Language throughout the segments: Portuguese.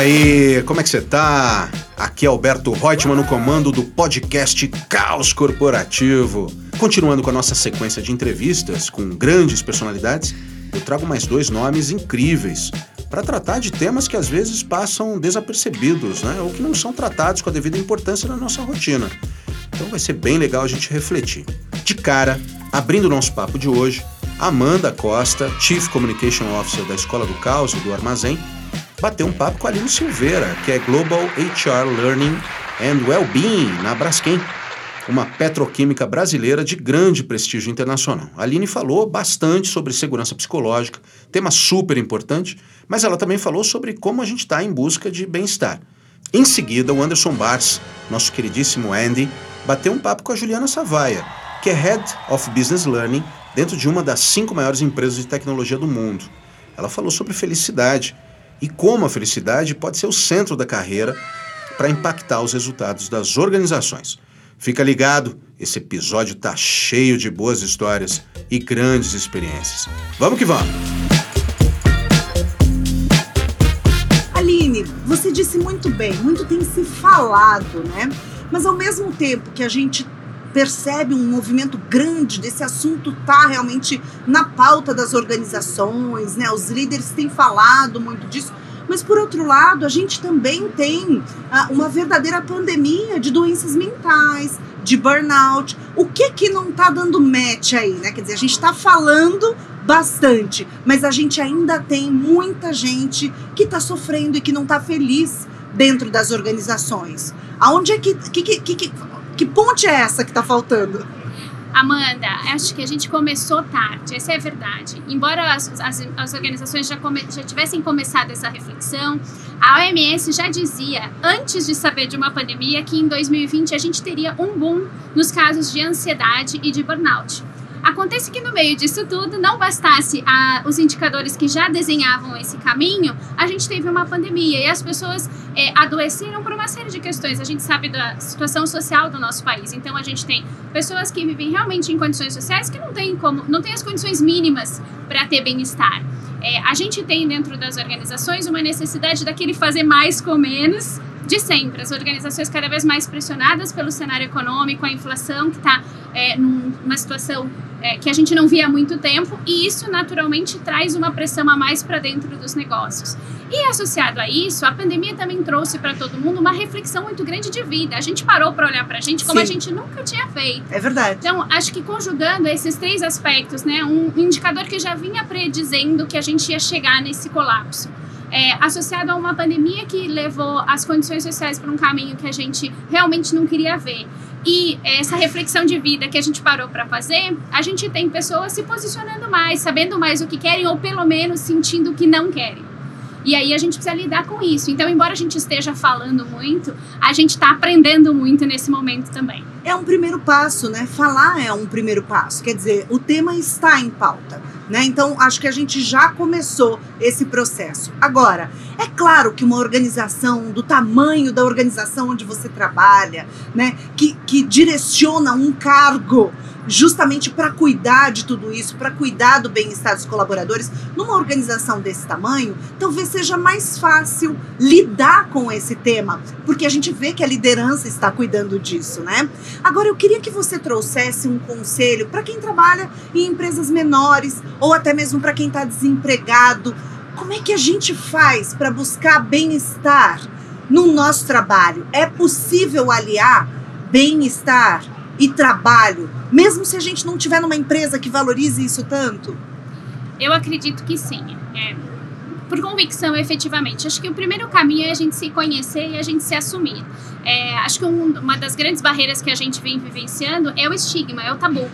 Aí, como é que você tá? Aqui é Alberto Reutemann no comando do podcast Caos Corporativo. Continuando com a nossa sequência de entrevistas com grandes personalidades, eu trago mais dois nomes incríveis para tratar de temas que às vezes passam desapercebidos, né? Ou que não são tratados com a devida importância na nossa rotina. Então vai ser bem legal a gente refletir. De cara, abrindo o nosso papo de hoje, Amanda Costa, Chief Communication Officer da Escola do Caos e do Armazém, bateu um papo com a Aline Silveira, que é Global HR Learning and Wellbeing na Braskem, uma petroquímica brasileira de grande prestígio internacional. A Aline falou bastante sobre segurança psicológica, tema super importante, mas ela também falou sobre como a gente está em busca de bem-estar. Em seguida, o Anderson Bars, nosso queridíssimo Andy, bateu um papo com a Juliana Savaia, que é Head of Business Learning dentro de uma das cinco maiores empresas de tecnologia do mundo. Ela falou sobre felicidade e como a felicidade pode ser o centro da carreira para impactar os resultados das organizações. Fica ligado, esse episódio tá cheio de boas histórias e grandes experiências. Vamos que vamos! Aline, você disse muito bem, muito tem se falado, né? Mas ao mesmo tempo que a gente percebe um movimento grande desse assunto tá realmente na pauta das organizações, né? Os líderes têm falado muito disso. Mas por outro lado, a gente também tem ah, uma verdadeira pandemia de doenças mentais, de burnout. O que que não está dando match aí, né? Quer dizer, a gente está falando bastante, mas a gente ainda tem muita gente que está sofrendo e que não está feliz dentro das organizações. Aonde é que, que, que, que que ponte é essa que está faltando? Amanda, acho que a gente começou tarde, essa é a verdade. Embora as, as, as organizações já, come, já tivessem começado essa reflexão, a OMS já dizia, antes de saber de uma pandemia, que em 2020 a gente teria um boom nos casos de ansiedade e de burnout. Acontece que no meio disso tudo, não bastasse a, os indicadores que já desenhavam esse caminho, a gente teve uma pandemia e as pessoas é, adoeceram por uma série de questões. A gente sabe da situação social do nosso país. Então a gente tem pessoas que vivem realmente em condições sociais que não têm como, não têm as condições mínimas para ter bem-estar. É, a gente tem dentro das organizações uma necessidade daquele fazer mais com menos de sempre. As organizações cada vez mais pressionadas pelo cenário econômico, a inflação que está é, numa situação é, que a gente não via há muito tempo, e isso naturalmente traz uma pressão a mais para dentro dos negócios. E associado a isso, a pandemia também trouxe para todo mundo uma reflexão muito grande de vida. A gente parou para olhar para a gente como Sim. a gente nunca tinha feito. É verdade. Então, acho que conjugando esses três aspectos, né, um indicador que já vinha predizendo que a gente ia chegar nesse colapso. É, associado a uma pandemia que levou as condições sociais para um caminho que a gente realmente não queria ver e essa reflexão de vida que a gente parou para fazer, a gente tem pessoas se posicionando mais, sabendo mais o que querem ou pelo menos sentindo o que não querem. E aí a gente precisa lidar com isso. Então, embora a gente esteja falando muito, a gente está aprendendo muito nesse momento também. É um primeiro passo, né? Falar é um primeiro passo. Quer dizer, o tema está em pauta. Né? Então, acho que a gente já começou esse processo. Agora, é claro que uma organização do tamanho da organização onde você trabalha, né, que, que direciona um cargo justamente para cuidar de tudo isso, para cuidar do bem-estar dos colaboradores, numa organização desse tamanho, talvez seja mais fácil lidar com esse tema, porque a gente vê que a liderança está cuidando disso, né? Agora eu queria que você trouxesse um conselho para quem trabalha em empresas menores ou até mesmo para quem está desempregado. Como é que a gente faz para buscar bem-estar no nosso trabalho? É possível aliar bem-estar e trabalho, mesmo se a gente não tiver numa empresa que valorize isso tanto? Eu acredito que sim. É, por convicção, efetivamente. Acho que o primeiro caminho é a gente se conhecer e a gente se assumir. É, acho que um, uma das grandes barreiras que a gente vem vivenciando é o estigma, é o tabu.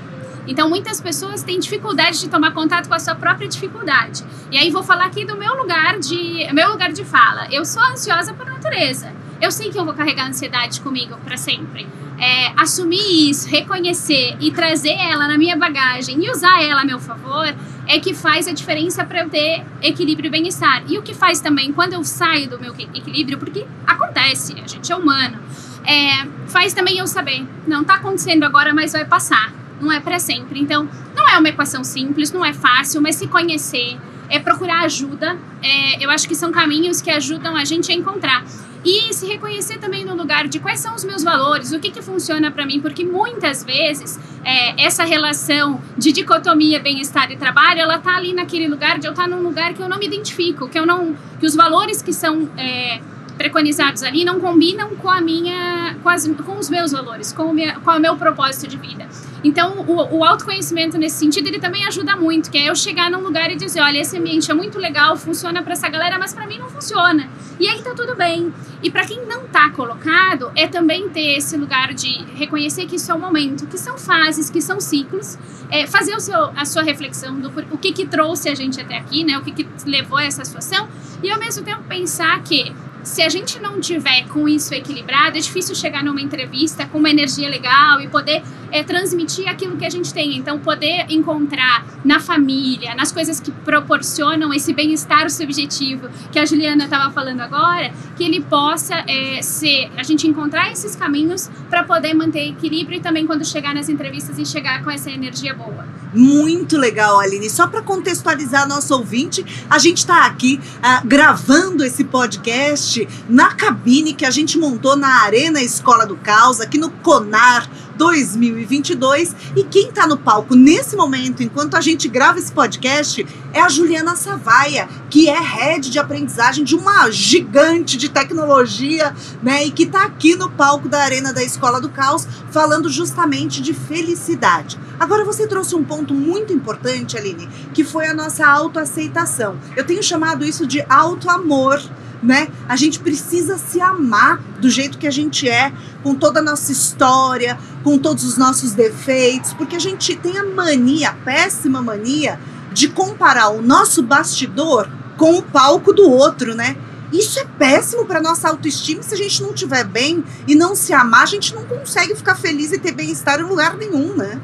Então, muitas pessoas têm dificuldade de tomar contato com a sua própria dificuldade. E aí, vou falar aqui do meu lugar de, meu lugar de fala. Eu sou ansiosa por natureza. Eu sei que eu vou carregar ansiedade comigo para sempre é, assumir isso, reconhecer e trazer ela na minha bagagem e usar ela a meu favor é que faz a diferença para eu ter equilíbrio e bem-estar. E o que faz também quando eu saio do meu equilíbrio, porque acontece, a gente é humano, é, faz também eu saber, não está acontecendo agora, mas vai passar, não é para sempre. Então, não é uma equação simples, não é fácil, mas se conhecer, é procurar ajuda. É, eu acho que são caminhos que ajudam a gente a encontrar. E se reconhecer também no lugar de quais são os meus valores, o que, que funciona para mim, porque muitas vezes é, essa relação de dicotomia bem-estar e trabalho, ela tá ali naquele lugar de eu estar tá num lugar que eu não me identifico, que eu não, que os valores que são é, preconizados ali não combinam com a minha, com, as, com os meus valores, com o, minha, com o meu propósito de vida. Então, o, o, autoconhecimento nesse sentido, ele também ajuda muito, que é eu chegar num lugar e dizer, olha, esse ambiente é muito legal, funciona para essa galera, mas para mim não funciona. E aí tá tudo bem. E para quem não tá colocado, é também ter esse lugar de reconhecer que isso é um momento, que são fases, que são ciclos, é, fazer o seu, a sua reflexão do o que que trouxe a gente até aqui, né? O que que levou a essa situação e ao mesmo tempo pensar que se a gente não tiver com isso equilibrado, é difícil chegar numa entrevista com uma energia legal e poder é, transmitir aquilo que a gente tem. Então, poder encontrar na família, nas coisas que proporcionam esse bem-estar subjetivo que a Juliana estava falando agora, que ele possa é, ser, a gente encontrar esses caminhos para poder manter equilíbrio e também quando chegar nas entrevistas e chegar com essa energia boa. Muito legal, Aline. Só para contextualizar nosso ouvinte, a gente está aqui uh, gravando esse podcast na cabine que a gente montou na Arena Escola do Caos, aqui no Conar 2022. E quem está no palco nesse momento, enquanto a gente grava esse podcast, é a Juliana Savaia, que é head de aprendizagem de uma gigante de tecnologia, né? E que está aqui no palco da Arena da Escola do Caos, falando justamente de felicidade. Agora você trouxe um ponto muito importante, Aline, que foi a nossa autoaceitação. Eu tenho chamado isso de autoamor né? A gente precisa se amar do jeito que a gente é, com toda a nossa história, com todos os nossos defeitos, porque a gente tem a mania, a péssima mania, de comparar o nosso bastidor com o palco do outro, né? Isso é péssimo para nossa autoestima. Se a gente não estiver bem e não se amar, a gente não consegue ficar feliz e ter bem-estar em lugar nenhum, né?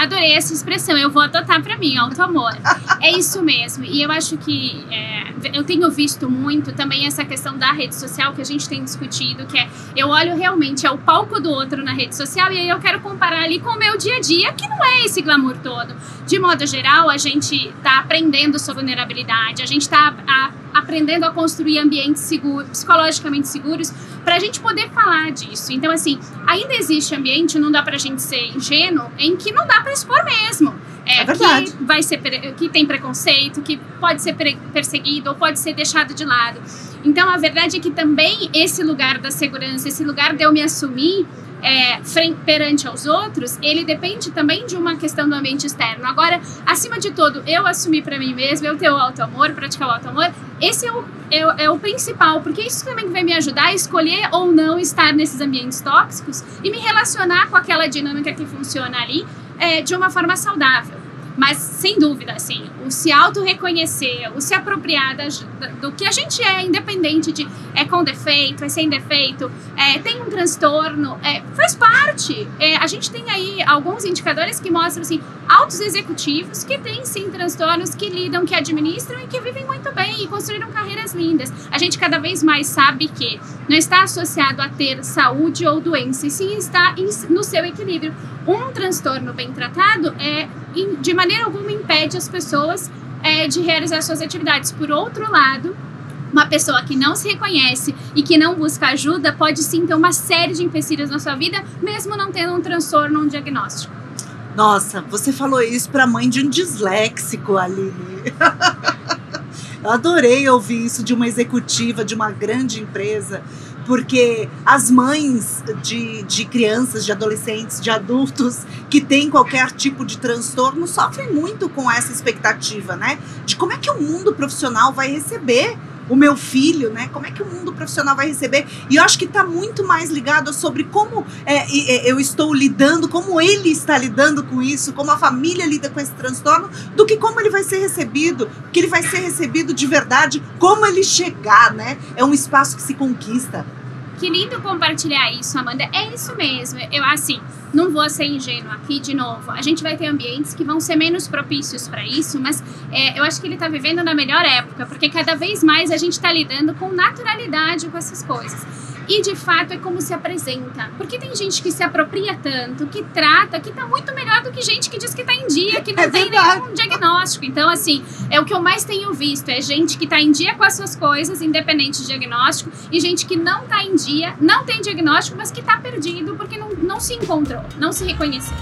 Adorei essa expressão, eu vou adotar para mim, auto-amor. é isso mesmo. E eu acho que é, eu tenho visto muito também essa questão da rede social que a gente tem discutido, que é eu olho realmente é o palco do outro na rede social e aí eu quero comparar ali com o meu dia a dia, que não é esse glamour todo. De modo geral, a gente está aprendendo sobre vulnerabilidade, a gente está aprendendo a construir ambientes seguros, psicologicamente seguros, para a gente poder falar disso. Então, assim, ainda existe ambiente, não dá para a gente ser ingênuo, em que não dá para expor mesmo. É, é verdade. Que, vai ser, que tem preconceito, que pode ser perseguido ou pode ser deixado de lado. Então, a verdade é que também esse lugar da segurança, esse lugar de eu me assumir, é, frente, perante aos outros, ele depende também de uma questão do ambiente externo. Agora, acima de tudo, eu assumir para mim mesmo, eu ter o auto-amor, praticar o auto-amor, esse é o, é, é, o principal, porque isso também vai me ajudar a escolher ou não estar nesses ambientes tóxicos e me relacionar com aquela dinâmica que funciona ali é, de uma forma saudável. Mas, sem dúvida, assim, o se auto-reconhecer, o se apropriar do que a gente é, independente de é com defeito, é sem defeito, é, tem um transtorno, é, faz parte. É, a gente tem aí alguns indicadores que mostram, assim, altos executivos que têm, sim, transtornos, que lidam, que administram e que vivem muito bem e construíram carreiras lindas. A gente cada vez mais sabe que não está associado a ter saúde ou doença, e sim está no seu equilíbrio. Um transtorno bem tratado é, de maneira alguma impede as pessoas é, de realizar suas atividades. Por outro lado, uma pessoa que não se reconhece e que não busca ajuda pode sim ter uma série de empecilhos na sua vida, mesmo não tendo um transtorno um diagnóstico. Nossa, você falou isso para mãe de um disléxico, Aline. Eu adorei ouvir isso de uma executiva de uma grande empresa porque as mães de, de crianças, de adolescentes, de adultos que têm qualquer tipo de transtorno sofrem muito com essa expectativa, né? De como é que o mundo profissional vai receber o meu filho, né? Como é que o mundo profissional vai receber? E eu acho que está muito mais ligado sobre como é, é, eu estou lidando, como ele está lidando com isso, como a família lida com esse transtorno, do que como ele vai ser recebido, que ele vai ser recebido de verdade, como ele chegar, né? É um espaço que se conquista. Que lindo compartilhar isso, Amanda. É isso mesmo. Eu, assim, não vou ser ingênua aqui de novo. A gente vai ter ambientes que vão ser menos propícios para isso, mas é, eu acho que ele está vivendo na melhor época, porque cada vez mais a gente está lidando com naturalidade com essas coisas. E de fato é como se apresenta. Porque tem gente que se apropria tanto, que trata, que tá muito melhor do que gente que diz que tá em dia, que não É tem verdade. nenhum diagnóstico. Então, assim, é o que eu mais tenho visto: é gente que tá em dia com as suas coisas, independente de diagnóstico, e gente que não tá em dia, não tem diagnóstico, mas que tá perdido porque não, não se encontrou, não se reconheceu.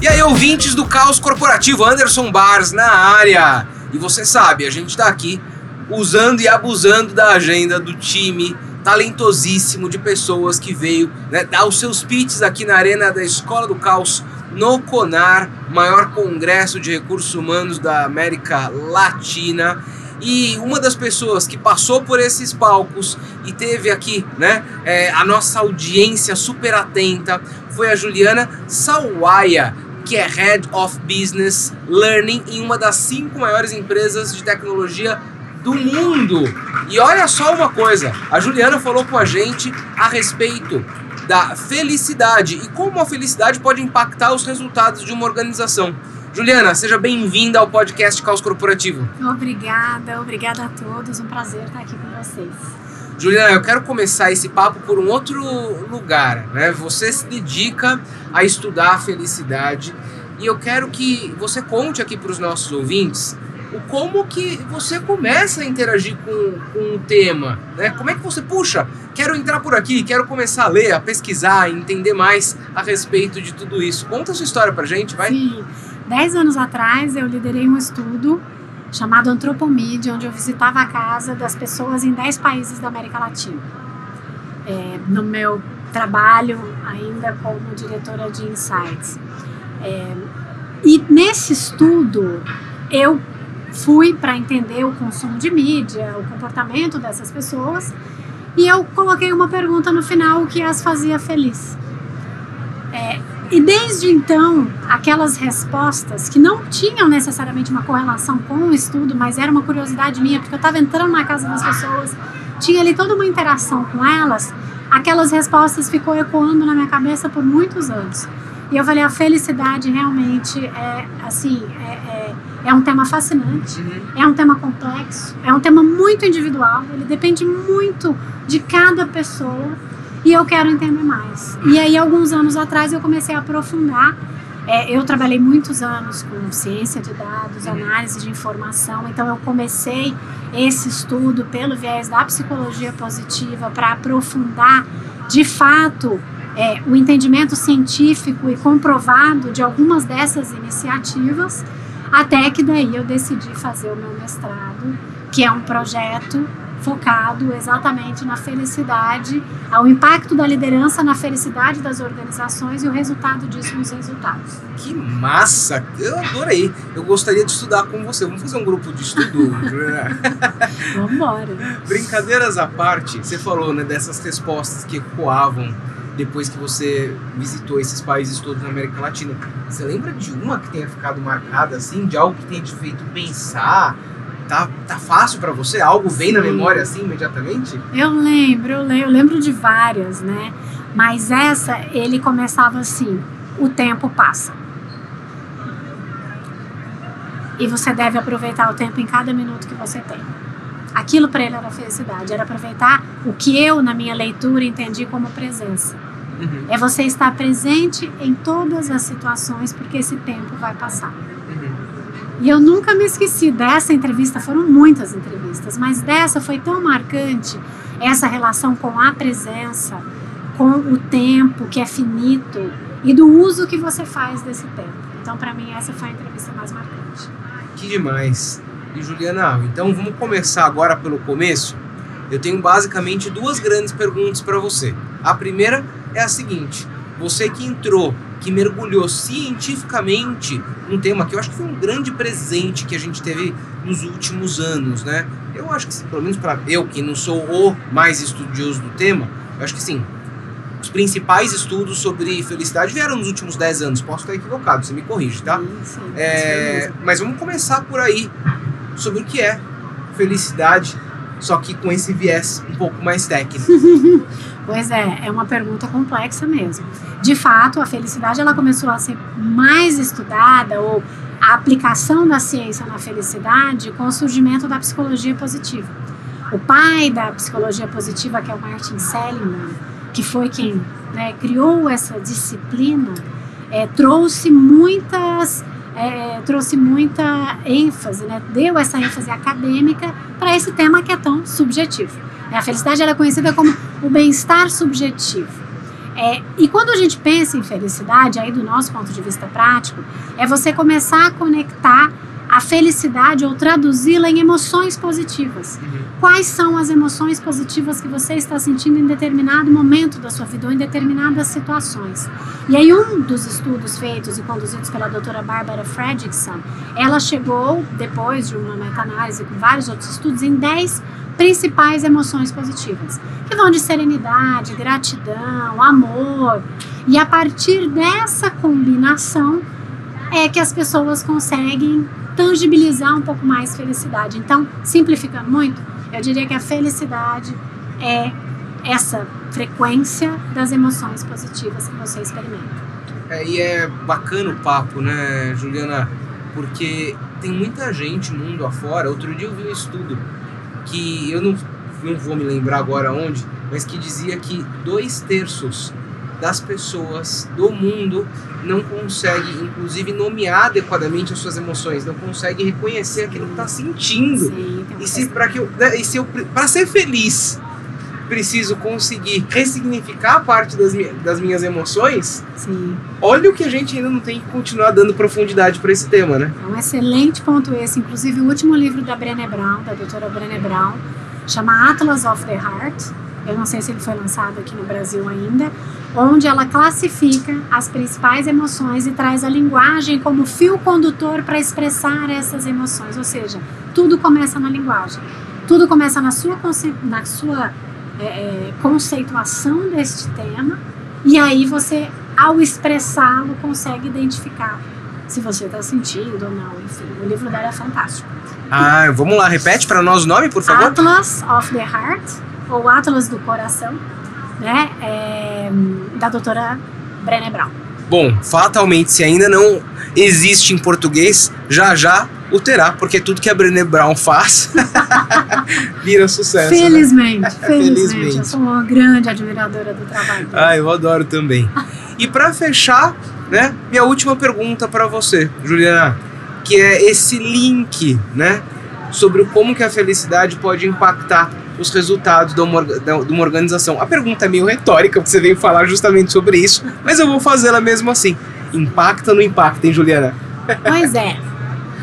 E aí, ouvintes do Caos Corporativo, Anderson Bars na área. E você sabe, a gente tá aqui usando e abusando da agenda do time talentosíssimo de pessoas que veio né, dar os seus pitches aqui na arena da Escola do Caos no CONAR, maior congresso de recursos humanos da América Latina. E uma das pessoas que passou por esses palcos e teve aqui né, é, a nossa audiência super atenta foi a Juliana Sawaia, que é Head of Business Learning em uma das cinco maiores empresas de tecnologia do mundo. E olha só uma coisa, a Juliana falou com a gente a respeito da felicidade e como a felicidade pode impactar os resultados de uma organização. Juliana, seja bem-vinda ao podcast Caos Corporativo. Obrigada, obrigada a todos. Um prazer estar aqui com vocês. Juliana, eu quero começar esse papo por um outro lugar, né? Você se dedica a estudar a felicidade e eu quero que você conte aqui para os nossos ouvintes o como que você começa a interagir com, com o tema, né? Como é que você, puxa, quero entrar por aqui, quero começar a ler, a pesquisar, a entender mais a respeito de tudo isso. Conta a sua história pra gente, vai. Sim, dez anos atrás eu liderei um estudo chamado Antropomídia, onde eu visitava a casa das pessoas em 10 países da América Latina. É, no meu trabalho ainda como diretora de Insights. É, e nesse estudo eu fui para entender o consumo de mídia, o comportamento dessas pessoas, e eu coloquei uma pergunta no final o que as fazia feliz. É, e desde então, aquelas respostas que não tinham necessariamente uma correlação com o estudo, mas era uma curiosidade minha, porque eu estava entrando na casa das pessoas, tinha ali toda uma interação com elas, aquelas respostas ficou ecoando na minha cabeça por muitos anos. E eu falei, a felicidade realmente é, assim, é, é, é um tema fascinante, é um tema complexo, é um tema muito individual, ele depende muito de cada pessoa e eu quero entender mais. E aí, alguns anos atrás, eu comecei a aprofundar. É, eu trabalhei muitos anos com ciência de dados, análise de informação, então eu comecei esse estudo pelo viés da psicologia positiva para aprofundar de fato é, o entendimento científico e comprovado de algumas dessas iniciativas, até que daí eu decidi fazer o meu mestrado, que é um projeto focado exatamente na felicidade, ao impacto da liderança na felicidade das organizações e o resultado disso nos resultados. Que massa! Eu adorei. Eu gostaria de estudar com você. Vamos fazer um grupo de estudo. Vamos embora. Brincadeiras à parte, você falou né, dessas respostas que ecoavam depois que você visitou esses países todos na América Latina. Você lembra de uma que tenha ficado marcada assim, de algo que tenha te feito pensar? Tá, tá fácil para você? Algo vem na Sim. memória assim imediatamente? Eu lembro, eu lembro, eu lembro de várias, né? Mas essa, ele começava assim: o tempo passa. E você deve aproveitar o tempo em cada minuto que você tem. Aquilo para ele era felicidade, era aproveitar o que eu, na minha leitura, entendi como presença. Uhum, É você estar presente em todas as situações, porque esse tempo vai passar. E eu nunca me esqueci dessa entrevista, foram muitas entrevistas, mas dessa foi tão marcante essa relação com a presença, com o tempo que é finito e do uso que você faz desse tempo. Então, para mim, essa foi a entrevista mais marcante. Que demais. E Juliana, então vamos começar agora pelo começo. Eu tenho basicamente duas grandes perguntas para você. A primeira é a seguinte: você que entrou, que mergulhou cientificamente num tema que eu acho que foi um grande presente que a gente teve nos últimos anos, né? Eu acho que, pelo menos para eu que não sou o mais estudioso do tema, eu acho que sim. Os principais estudos sobre felicidade vieram nos últimos 10 anos. Posso estar equivocado, você me corrige, tá? Sim, sim, É, mas vamos começar por aí sobre o que é felicidade, só que com esse viés um pouco mais técnico. Pois é, é uma pergunta complexa mesmo. De fato, a felicidade ela começou a ser mais estudada ou a aplicação da ciência na felicidade com o surgimento da psicologia positiva. O pai da psicologia positiva, que é o Martin Seligman, que foi quem né, criou essa disciplina, é, trouxe muitas é, trouxe muita ênfase, né, deu essa ênfase acadêmica para esse tema que é tão subjetivo. A felicidade é conhecida como o bem-estar subjetivo. É, e quando a gente pensa em felicidade, aí do nosso ponto de vista prático, é você começar a conectar a felicidade ou traduzi-la em emoções positivas. Uhum. Quais são as emoções positivas que você está sentindo em determinado momento da sua vida ou em determinadas situações? E aí um dos estudos feitos e conduzidos pela doutora Barbara Fredrickson, ela chegou, depois de uma meta-análise com vários outros estudos, em 10 principais emoções positivas, que vão de serenidade, gratidão, amor. E a partir dessa combinação é que as pessoas conseguem tangibilizar um pouco mais felicidade. Então, simplificando muito, eu diria que a felicidade é essa frequência das emoções positivas que você experimenta. É, e é bacana o papo, né, Juliana? Porque tem muita gente mundo afora. Outro dia eu vi um estudo que eu não, não vou me lembrar agora onde, mas que dizia que dois terços das pessoas do mundo não consegue, inclusive, nomear adequadamente as suas emoções, não consegue reconhecer aquilo que está sentindo. Sim, e se para que eu, né, e se eu para ser feliz preciso conseguir ressignificar parte das, das minhas emoções, Sim. olha o que a gente ainda não tem que continuar dando profundidade para esse tema, né? É um excelente ponto esse. Inclusive, o último livro da Brené Brown, da doutora Brené Brown, chama Atlas of the Heart. Eu não sei se ele foi lançado aqui no Brasil ainda, onde ela classifica as principais emoções e traz a linguagem como fio condutor para expressar essas emoções. Ou seja, tudo começa na linguagem. Tudo começa na sua, na sua é, é, conceituação deste tema, e aí você, ao expressá-lo, consegue identificar se você está sentindo ou não. Enfim, o livro dela é fantástico. Ah, vamos lá, repete para nós o nome, por favor. Atlas of the Heart, ou Atlas do Coração, né? É, da doutora Brené Brown. Bom, fatalmente, se ainda não existe em português, já já o terá, porque tudo que a Brené Brown faz vira sucesso. Felizmente, né? felizmente, felizmente. Eu sou uma grande admiradora do trabalho dele. Ah, eu adoro também. E para fechar, né, minha última pergunta para você, Juliana, que é esse link, né, sobre como que a felicidade pode impactar os resultados de uma, organização. A pergunta é meio retórica, porque você veio falar justamente sobre isso, mas eu vou fazê-la mesmo assim. Impacta ou não impacta, hein, Juliana? Pois é.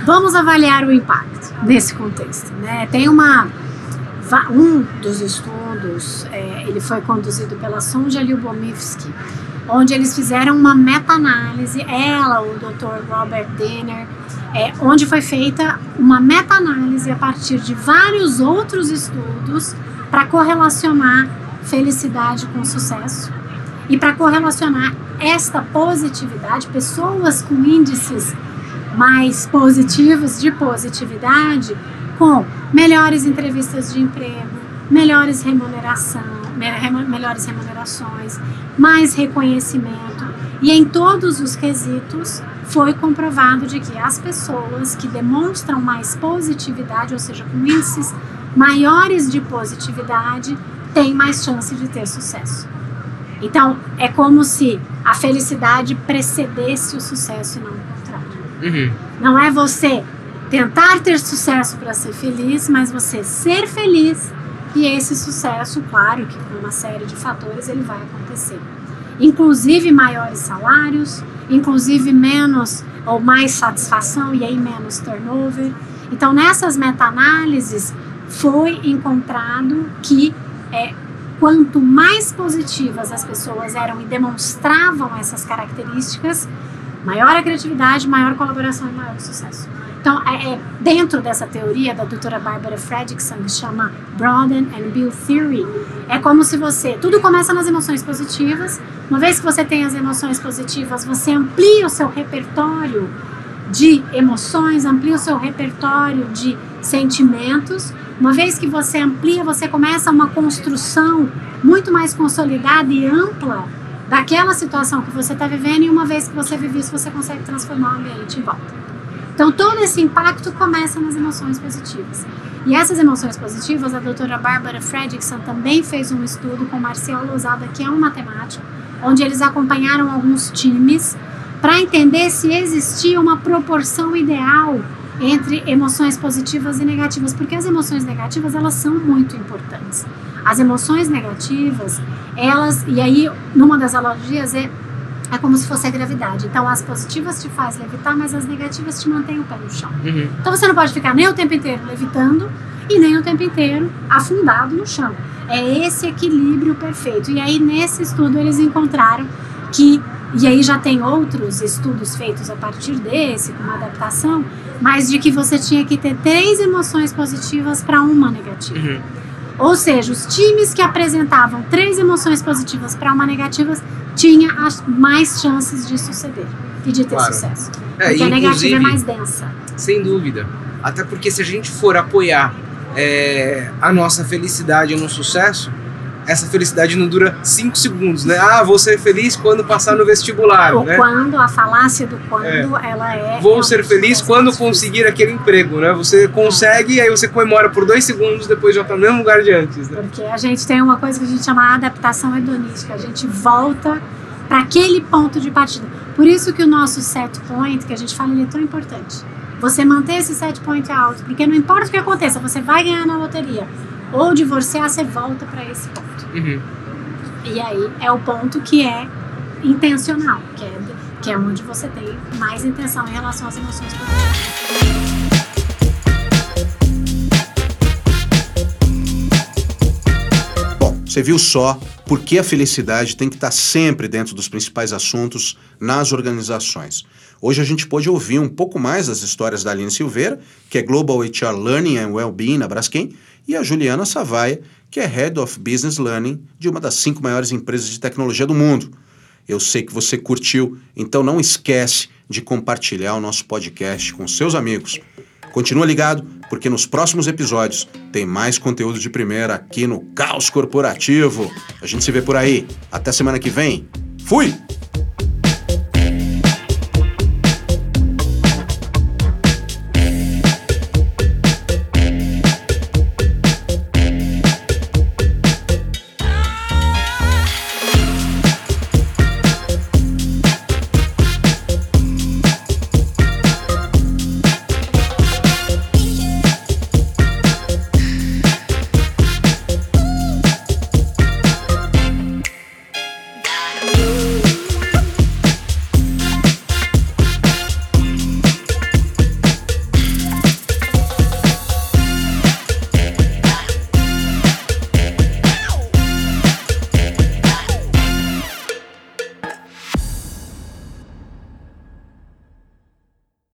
Vamos avaliar o impacto nesse contexto. Né? Tem uma um dos estudos, é, ele foi conduzido pela Sonja Lyubomitsky, onde eles fizeram uma meta-análise, ela, o Dr. Robert Denner, é, onde foi feita uma meta-análise a partir de vários outros estudos para correlacionar felicidade com sucesso e para correlacionar esta positividade, pessoas com índices mais positivos de positividade com melhores entrevistas de emprego, melhores remuneração, melhores remunerações, mais reconhecimento. E em todos os quesitos foi comprovado de que as pessoas que demonstram mais positividade, ou seja, com índices maiores de positividade, têm mais chance de ter sucesso. Então, é como se a felicidade precedesse o sucesso e não Uhum. Não é você tentar ter sucesso para ser feliz, mas você ser feliz e esse sucesso, claro que com uma série de fatores ele vai acontecer. Inclusive maiores salários, inclusive menos ou mais satisfação e aí menos turnover. Então nessas meta-análises foi encontrado que é, quanto mais positivas as pessoas eram e demonstravam essas características, Maior a criatividade, maior colaboração e maior sucesso. Então, é, é, dentro dessa teoria da doutora Barbara Fredrickson, que chama Broaden and Build Theory, é como se você. Tudo começa nas emoções positivas. Uma vez que você tem as emoções positivas, você amplia o seu repertório de emoções, amplia o seu repertório de sentimentos. Uma vez que você amplia, você começa uma construção muito mais consolidada e ampla daquela situação que você está vivendo e uma vez que você vive isso, você consegue transformar o ambiente em volta. Então, todo esse impacto começa nas emoções positivas. E essas emoções positivas, a doutora Bárbara Fredrickson também fez um estudo com Marcelo Lousada, que é um matemático, onde eles acompanharam alguns times para entender se existia uma proporção ideal entre emoções positivas e negativas, porque as emoções negativas elas são muito importantes. As emoções negativas, elas, e aí numa das analogias é é como se fosse a gravidade. Então, as positivas te fazem levitar, mas as negativas te mantêm o pé no chão. Uhum. Então, você não pode ficar nem o tempo inteiro levitando e nem o tempo inteiro afundado no chão. É esse equilíbrio perfeito. E aí, nesse estudo, eles encontraram que, e aí já tem outros estudos feitos a partir desse, com uma adaptação, mas de que você tinha que ter três emoções positivas para uma negativa. Uhum. Ou seja, os times que apresentavam três emoções positivas para uma negativa tinha as mais chances de suceder e de ter Claro. sucesso. É, Porque a negativa é mais densa. Sem dúvida. Até porque se a gente for apoiar é, a nossa felicidade no sucesso, essa felicidade não dura 5 segundos, né? Ah, vou ser feliz quando passar no vestibular, O né? quando, a falácia do quando, ela é. Vou ser feliz quando conseguir aquele emprego, né? Você consegue e aí você comemora por dois segundos, depois já tá no mesmo lugar de antes, né? Porque a gente tem uma coisa que a gente chama adaptação hedonística. A gente volta para aquele ponto de partida. Por isso que o nosso set point, que a gente fala, ele é tão importante. Você manter esse set point alto, porque não importa o que aconteça, você vai ganhar na loteria. Ou divorciar, você volta para esse ponto. Uhum. E aí é o ponto que é intencional, que é, que é onde você tem mais intenção em relação às emoções positivas. Bom, você viu só por que a felicidade tem que estar sempre dentro dos principais assuntos nas organizações. Hoje a gente pôde ouvir um pouco mais das histórias da Aline Silveira, que é Global HR Learning and Wellbeing na Braskem, e a Juliana Savaia, que é Head of Business Learning de uma das cinco maiores empresas de tecnologia do mundo. Eu sei que você curtiu, então não esquece de compartilhar o nosso podcast com seus amigos. Continua ligado, porque nos próximos episódios tem mais conteúdo de primeira aqui no Caos Corporativo. A gente se vê por aí. Até semana que vem. Fui!